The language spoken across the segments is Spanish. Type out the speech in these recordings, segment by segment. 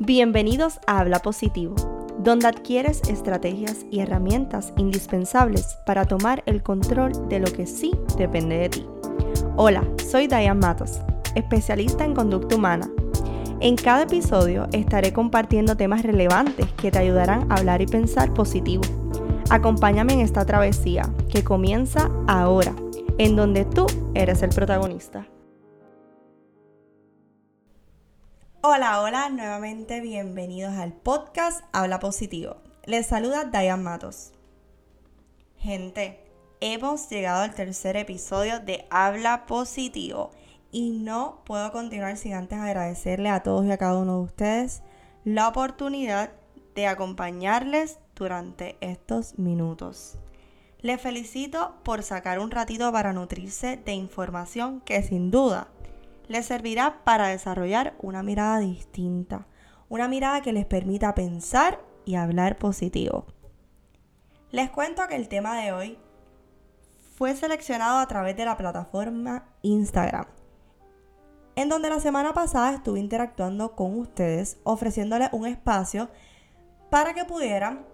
Bienvenidos a Habla Positivo, donde adquieres estrategias y herramientas indispensables para tomar el control de lo que sí depende de ti. Hola, soy Diane Matos, especialista en conducta humana. En cada episodio estaré compartiendo temas relevantes que te ayudarán a hablar y pensar positivo. Acompáñame en esta travesía que comienza ahora, en donde tú eres el protagonista. Hola, hola, nuevamente bienvenidos al podcast Habla Positivo. Les saluda Diane Matos. Gente, hemos llegado al tercer episodio de Habla Positivo y no puedo continuar sin antes agradecerle a todos y a cada uno de ustedes la oportunidad de acompañarles durante estos minutos. Les felicito por sacar un ratito para nutrirse de información que sin duda les servirá para desarrollar una mirada distinta, una mirada que les permita pensar y hablar positivo. Les cuento que el tema de hoy fue seleccionado a través de la plataforma Instagram, en donde la semana pasada estuve interactuando con ustedes, ofreciéndoles un espacio para que pudieran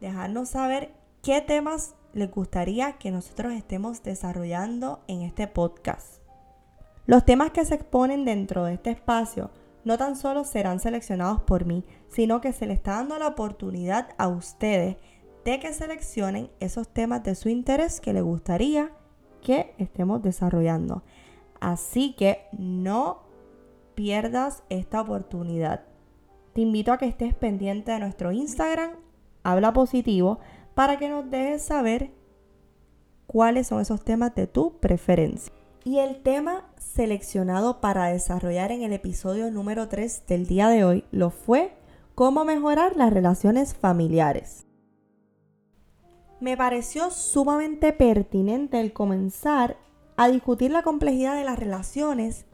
dejarnos saber qué temas les gustaría que nosotros estemos desarrollando en este podcast. Los temas que se exponen dentro de este espacio no tan solo serán seleccionados por mí, sino que se le está dando la oportunidad a ustedes de que seleccionen esos temas de su interés que les gustaría que estemos desarrollando. Así que no pierdas esta oportunidad. Te invito a que estés pendiente de nuestro Instagram, habla positivo, para que nos dejes saber cuáles son esos temas de tu preferencia. Y el tema seleccionado para desarrollar en el episodio número 3 del día de hoy lo fue cómo mejorar las relaciones familiares. Me pareció sumamente pertinente el comenzar a discutir la complejidad de las relaciones,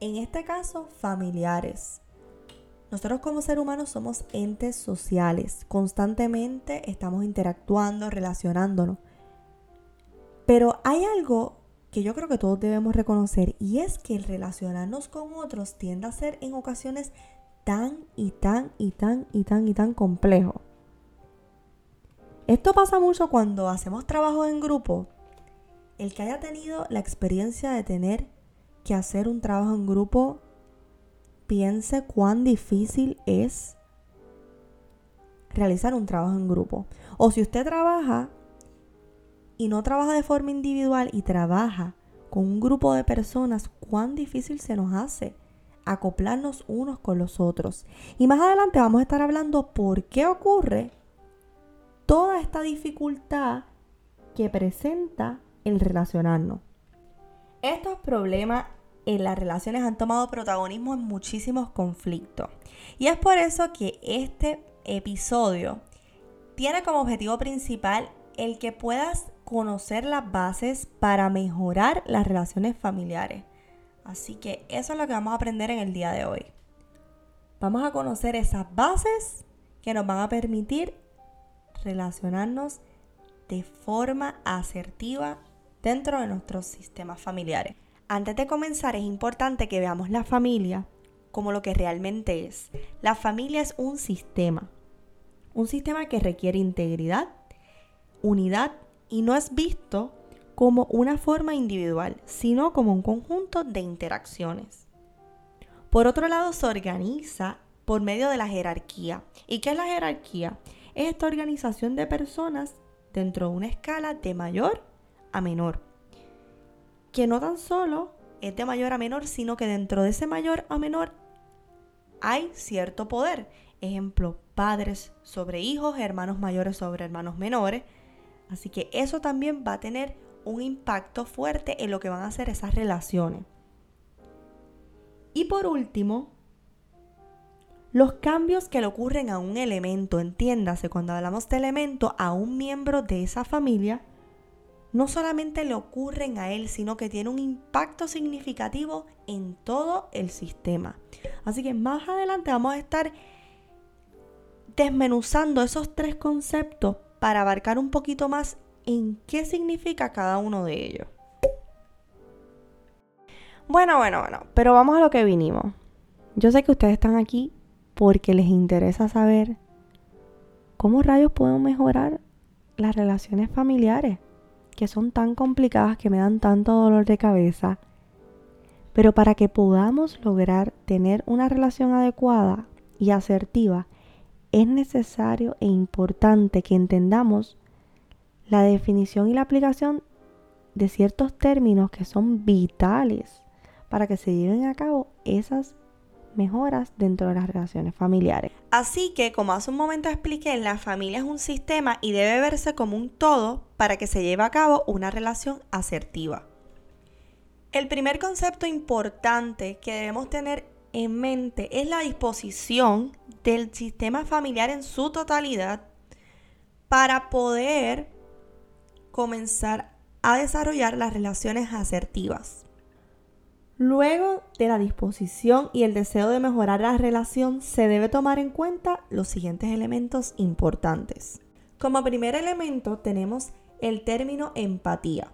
en este caso familiares. Nosotros como seres humanos somos entes sociales, constantemente estamos interactuando, relacionándonos. Pero hay algo que yo creo que todos debemos reconocer y es que el relacionarnos con otros tiende a ser en ocasiones tan y tan y tan y tan y tan complejo. Esto pasa mucho cuando hacemos trabajo en grupo. El que haya tenido la experiencia de tener que hacer un trabajo en grupo, piense cuán difícil es realizar un trabajo en grupo. O si usted trabaja y no trabaja de forma individual y trabaja con un grupo de personas, cuán difícil se nos hace acoplarnos unos con los otros. Y más adelante vamos a estar hablando por qué ocurre toda esta dificultad que presenta el relacionarnos. Estos problemas en las relaciones han tomado protagonismo en muchísimos conflictos. Y es por eso que este episodio tiene como objetivo principal el que puedas conocer las bases para mejorar las relaciones familiares. Así que eso es lo que vamos a aprender en el día de hoy. Vamos a conocer esas bases que nos van a permitir relacionarnos de forma asertiva dentro de nuestros sistemas familiares. Antes de comenzar es importante que veamos la familia como lo que realmente es. La familia es un sistema, un sistema que requiere integridad, unidad y no es visto como una forma individual, sino como un conjunto de interacciones. Por otro lado, se organiza por medio de la jerarquía. ¿Y qué es la jerarquía? Es esta organización de personas dentro de una escala de mayor a menor. Que no tan solo es de mayor a menor, sino que dentro de ese mayor a menor hay cierto poder. Ejemplo, padres sobre hijos, hermanos mayores sobre hermanos menores, Así que eso también va a tener un impacto fuerte en lo que van a hacer esas relaciones. Y por último, los cambios que le ocurren a un elemento, entiéndase, cuando hablamos de elemento, a un miembro de esa familia, no solamente le ocurren a él, sino que tiene un impacto significativo en todo el sistema. Así que más adelante vamos a estar desmenuzando esos tres conceptos para abarcar un poquito más en qué significa cada uno de ellos. Bueno, bueno, bueno, pero vamos a lo que vinimos. Yo sé que ustedes están aquí porque les interesa saber cómo rayos puedo mejorar las relaciones familiares, que son tan complicadas, que me dan tanto dolor de cabeza. Pero para que podamos lograr tener una relación adecuada y asertiva, es necesario e importante que entendamos la definición y la aplicación de ciertos términos que son vitales para que se lleven a cabo esas mejoras dentro de las relaciones familiares. Así que, como hace un momento expliqué, la familia es un sistema y debe verse como un todo para que se lleve a cabo una relación asertiva. El primer concepto importante que debemos tener en mente es la disposición del sistema familiar en su totalidad para poder comenzar a desarrollar las relaciones asertivas. Luego de la disposición y el deseo de mejorar la relación, se debe tomar en cuenta los siguientes elementos importantes. Como primer elemento tenemos el término empatía.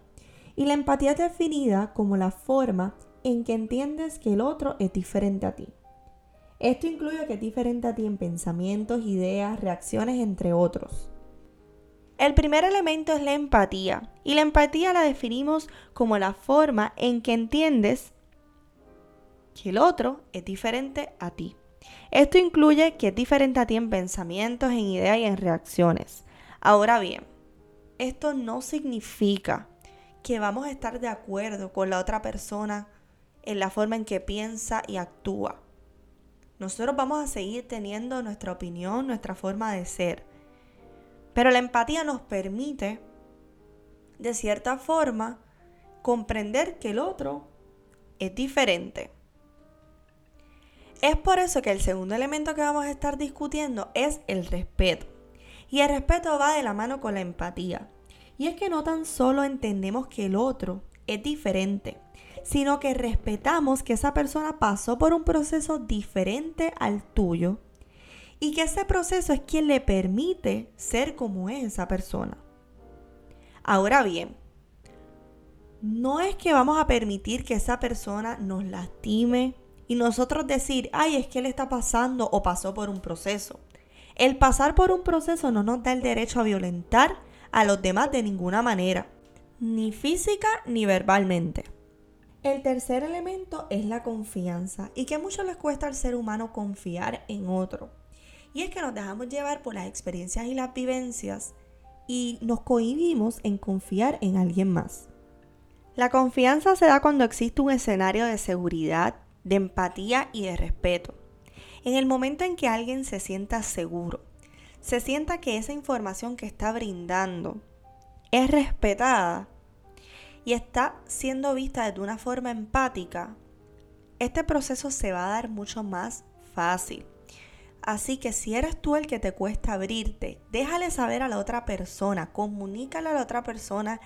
Y la empatía es definida como la forma en que entiendes que el otro es diferente a ti. Esto incluye que es diferente a ti en pensamientos, ideas, reacciones, entre otros. El primer elemento es la empatía. Y la empatía la definimos como la forma en que entiendes que el otro es diferente a ti. Esto incluye que es diferente a ti en pensamientos, en ideas y en reacciones. Ahora bien, esto no significa que vamos a estar de acuerdo con la otra persona en la forma en que piensa y actúa. Nosotros vamos a seguir teniendo nuestra opinión, nuestra forma de ser. Pero la empatía nos permite, de cierta forma, comprender que el otro es diferente. Es por eso que el segundo elemento que vamos a estar discutiendo es el respeto. Y el respeto va de la mano con la empatía. Y es que no tan solo entendemos que el otro es diferente, sino que respetamos que esa persona pasó por un proceso diferente al tuyo y que ese proceso es quien le permite ser como es esa persona. Ahora bien, no es que vamos a permitir que esa persona nos lastime, y nosotros decir, ay, es que él está pasando o pasó por un proceso. El pasar por un proceso no nos da el derecho a violentar a los demás de ninguna manera, ni física ni verbalmente. El tercer elemento es la confianza y que mucho les cuesta al ser humano confiar en otro. Y es que nos dejamos llevar por las experiencias y las vivencias y nos cohibimos en confiar en alguien más. La confianza se da cuando existe un escenario de seguridad, de empatía y de respeto. En el momento en que alguien se sienta seguro, se sienta que esa información que está brindando es respetada y está siendo vista de una forma empática, este proceso se va a dar mucho más fácil. Así que si eres tú el que te cuesta abrirte, déjale saber a la otra persona, comunícale a la otra persona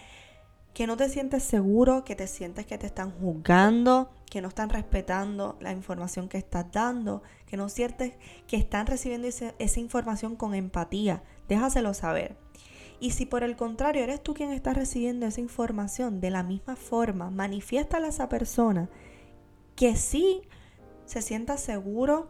que no te sientes seguro, que te sientes que te están juzgando, que no están respetando la información que estás dando, que no sientes que están recibiendo esa información con empatía. Déjaselo saber. Y si por el contrario eres tú quien está recibiendo esa información de la misma forma, manifiéstale a esa persona que sí se sienta seguro,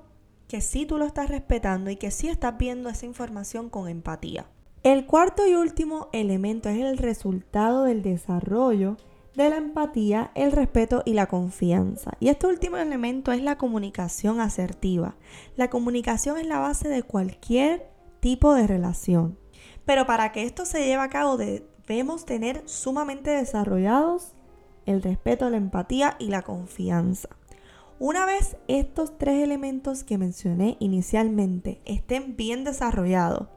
que sí tú lo estás respetando y que sí estás viendo esa información con empatía. El cuarto y último elemento es el resultado del desarrollo de la empatía, el respeto y la confianza. Y este último elemento es la comunicación asertiva. La comunicación es la base de cualquier tipo de relación. Pero para que esto se lleve a cabo debemos tener sumamente desarrollados el respeto, la empatía y la confianza. Una vez estos tres elementos que mencioné inicialmente estén bien desarrollados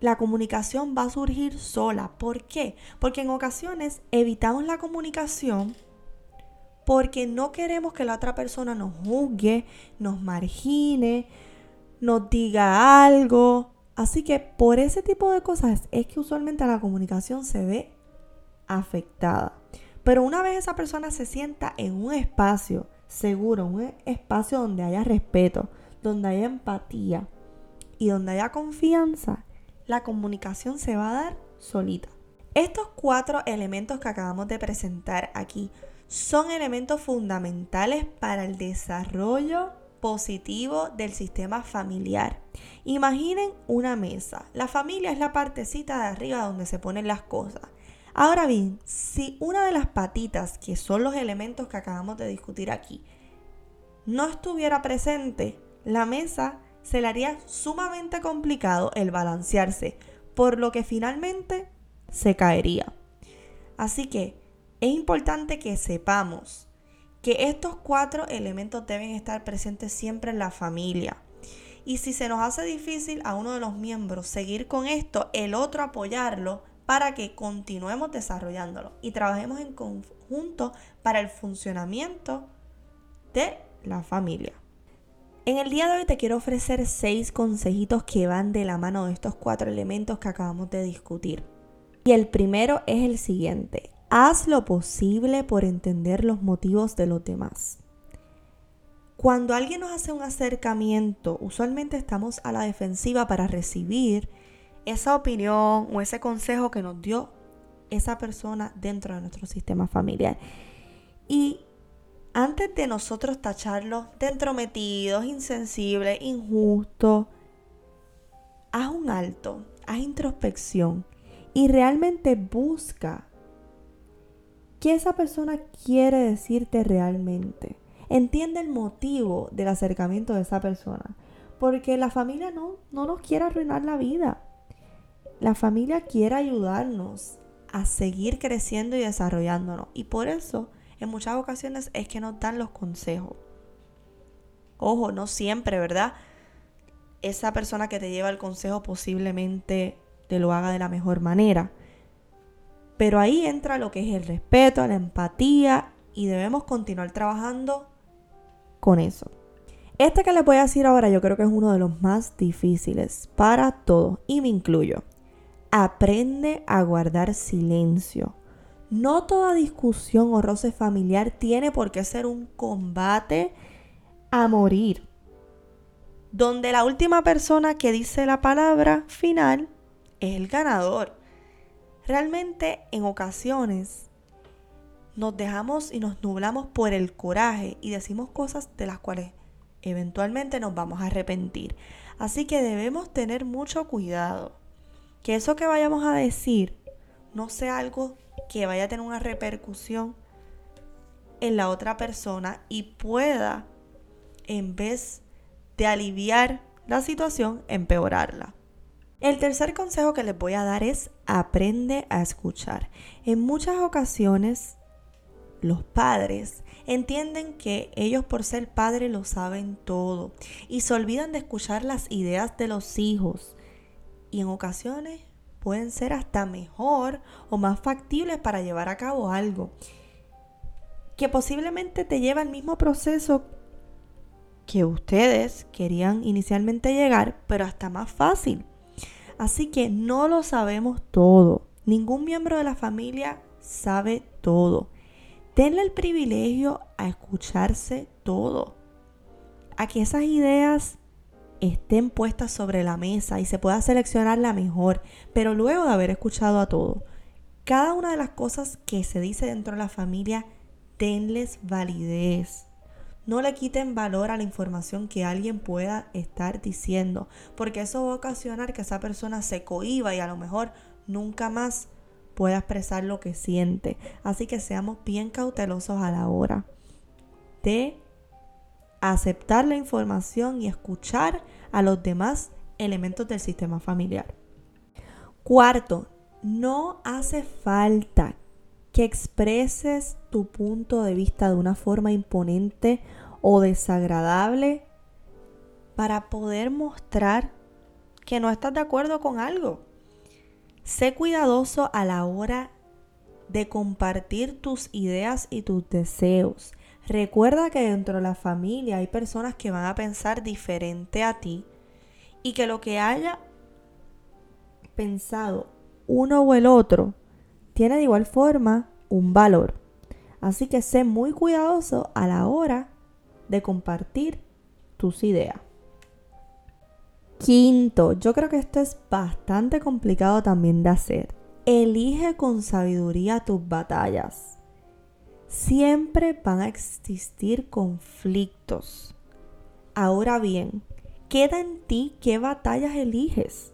la comunicación va a surgir sola. ¿Por qué? Porque en ocasiones evitamos la comunicación porque no queremos que la otra persona nos juzgue, nos margine, nos diga algo. Así que por ese tipo de cosas es que usualmente la comunicación se ve afectada. Pero una vez esa persona se sienta en un espacio seguro, un espacio donde haya respeto, donde haya empatía y donde haya confianza, la comunicación se va a dar solita. Estos cuatro elementos que acabamos de presentar aquí son elementos fundamentales para el desarrollo positivo del sistema familiar. Imaginen una mesa. La familia es la partecita de arriba donde se ponen las cosas. Ahora bien, si una de las patitas, que son los elementos que acabamos de discutir aquí, no estuviera presente, la mesa se le haría sumamente complicado el balancearse, por lo que finalmente se caería. Así que es importante que sepamos que estos cuatro elementos deben estar presentes siempre en la familia. Y si se nos hace difícil a uno de los miembros seguir con esto, el otro apoyarlo para que continuemos desarrollándolo y trabajemos en conjunto para el funcionamiento de la familia. En el día de hoy te quiero ofrecer seis consejitos que van de la mano de estos cuatro elementos que acabamos de discutir. Y el primero es el siguiente. Haz lo posible por entender los motivos de los demás. Cuando alguien nos hace un acercamiento, usualmente estamos a la defensiva para recibir esa opinión o ese consejo que nos dio esa persona dentro de nuestro sistema familiar. Y antes de nosotros tacharlos de entrometidos, insensibles, injustos, haz un alto, haz introspección y realmente busca qué esa persona quiere decirte realmente. Entiende el motivo del acercamiento de esa persona. Porque la familia no, no nos quiere arruinar la vida. La familia quiere ayudarnos a seguir creciendo y desarrollándonos. Y por eso en muchas ocasiones es que nos dan los consejos. Ojo, no siempre, ¿verdad? Esa persona que te lleva el consejo posiblemente te lo haga de la mejor manera. Pero ahí entra lo que es el respeto, la empatía y debemos continuar trabajando con eso. Este que les voy a decir ahora yo creo que es uno de los más difíciles para todos y me incluyo. Aprende a guardar silencio. No toda discusión o roce familiar tiene por qué ser un combate a morir, donde la última persona que dice la palabra final es el ganador. Realmente en ocasiones nos dejamos y nos nublamos por el coraje y decimos cosas de las cuales eventualmente nos vamos a arrepentir. Así que debemos tener mucho cuidado. Que eso que vayamos a decir no sea algo que vaya a tener una repercusión en la otra persona y pueda, en vez de aliviar la situación, empeorarla. El tercer consejo que les voy a dar es aprende a escuchar. En muchas ocasiones los padres entienden que ellos por ser padres lo saben todo y se olvidan de escuchar las ideas de los hijos. Y en ocasiones pueden ser hasta mejor o más factibles para llevar a cabo algo que posiblemente te lleva al mismo proceso que ustedes querían inicialmente llegar, pero hasta más fácil. Así que no lo sabemos todo. Ningún miembro de la familia sabe todo. Denle el privilegio a escucharse todo. A que esas ideas estén puestas sobre la mesa y se pueda seleccionar la mejor, pero luego de haber escuchado a todo. Cada una de las cosas que se dice dentro de la familia, denles validez. No le quiten valor a la información que alguien pueda estar diciendo, porque eso va a ocasionar que esa persona se cohiba y a lo mejor nunca más pueda expresar lo que siente. Así que seamos bien cautelosos a la hora de aceptar la información y escuchar a los demás elementos del sistema familiar. Cuarto, no hace falta expreses tu punto de vista de una forma imponente o desagradable para poder mostrar que no estás de acuerdo con algo. Sé cuidadoso a la hora de compartir tus ideas y tus deseos. Recuerda que dentro de la familia hay personas que van a pensar diferente a ti y que lo que haya pensado uno o el otro tiene de igual forma un valor. Así que sé muy cuidadoso a la hora de compartir tus ideas. Quinto, yo creo que esto es bastante complicado también de hacer. Elige con sabiduría tus batallas siempre van a existir conflictos. Ahora bien, queda en ti qué batallas eliges.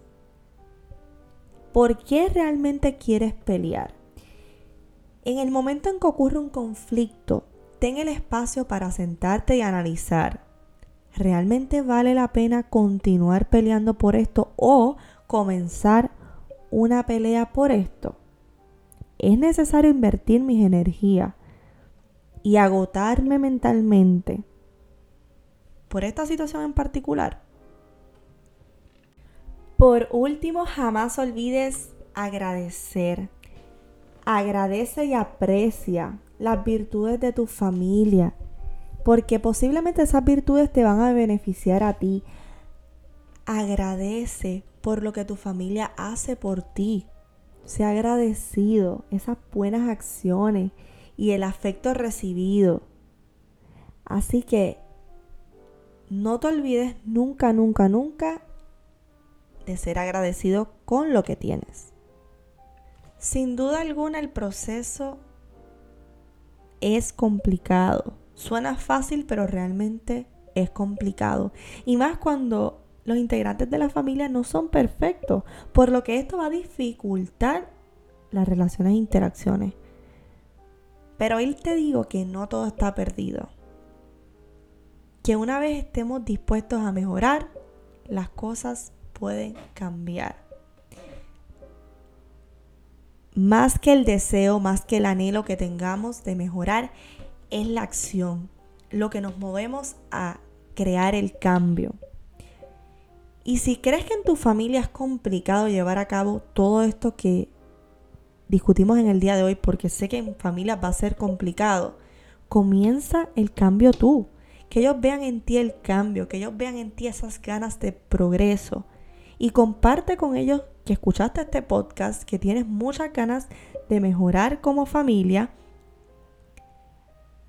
¿Por qué realmente quieres pelear? En el momento en que ocurre un conflicto, ten el espacio para sentarte y analizar. ¿Realmente vale la pena continuar peleando por esto o comenzar una pelea por esto? Es necesario invertir mis energías y agotarme mentalmente por esta situación en particular. Por último, jamás olvides agradecer. Agradece y aprecia las virtudes de tu familia, porque posiblemente esas virtudes te van a beneficiar a ti. Agradece por lo que tu familia hace por ti. Sea agradecido esas buenas acciones y el afecto recibido. Así que no te olvides nunca, nunca, nunca de ser agradecido con lo que tienes. Sin duda alguna el proceso es complicado. Suena fácil, pero realmente es complicado. Y más cuando los integrantes de la familia no son perfectos, por lo que esto va a dificultar las relaciones e interacciones. Pero hoy te digo que no todo está perdido. Que una vez estemos dispuestos a mejorar, las cosas pueden cambiar. Más que el deseo, más que el anhelo que tengamos de mejorar, es la acción, lo que nos movemos a crear el cambio. Y si crees que en tu familia es complicado llevar a cabo todo esto que discutimos en el día de hoy, porque sé que en familia va a ser complicado, comienza el cambio tú. Que ellos vean en ti el cambio, que ellos vean en ti esas ganas de progreso. Y comparte con ellos que escuchaste este podcast, que tienes muchas ganas de mejorar como familia.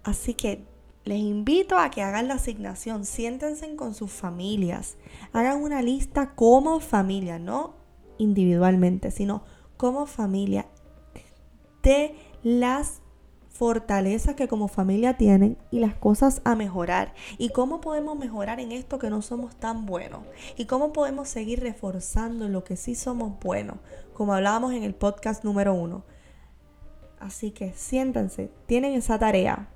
Así que les invito a que hagan la asignación, siéntense con sus familias, hagan una lista como familia, no individualmente, sino como familia de las fortalezas que como familia tienen y las cosas a mejorar y cómo podemos mejorar en esto que no somos tan buenos y cómo podemos seguir reforzando lo que sí somos buenos, como hablábamos en el podcast número uno. Así que siéntanse, tienen esa tarea.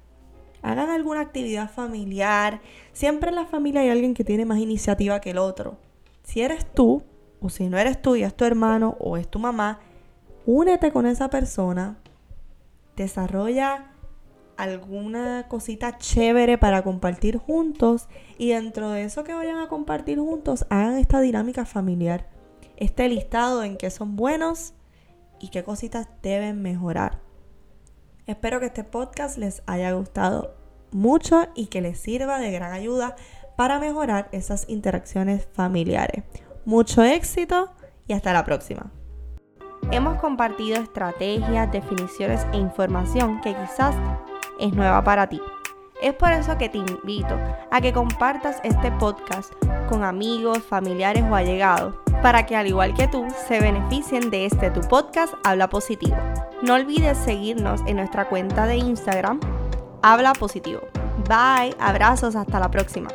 Hagan alguna actividad familiar. Siempre en la familia hay alguien que tiene más iniciativa que el otro. Si eres tú, o si no eres tú y es tu hermano o es tu mamá, únete con esa persona, desarrolla alguna cosita chévere para compartir juntos y dentro de eso que vayan a compartir juntos hagan esta dinámica familiar, este listado en qué son buenos y qué cositas deben mejorar. Espero que este podcast les haya gustado mucho y que les sirva de gran ayuda para mejorar esas interacciones familiares. Mucho éxito y hasta la próxima. Hemos compartido estrategias, definiciones e información que quizás es nueva para ti. Es por eso que te invito a que compartas este podcast con amigos, familiares o allegados, para que al igual que tú se beneficien de este tu podcast Habla Positivo. No olvides seguirnos en nuestra cuenta de Instagram, Habla Positivo. Bye, abrazos, hasta la próxima.